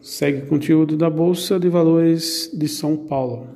Segue conteúdo da Bolsa de Valores de São Paulo.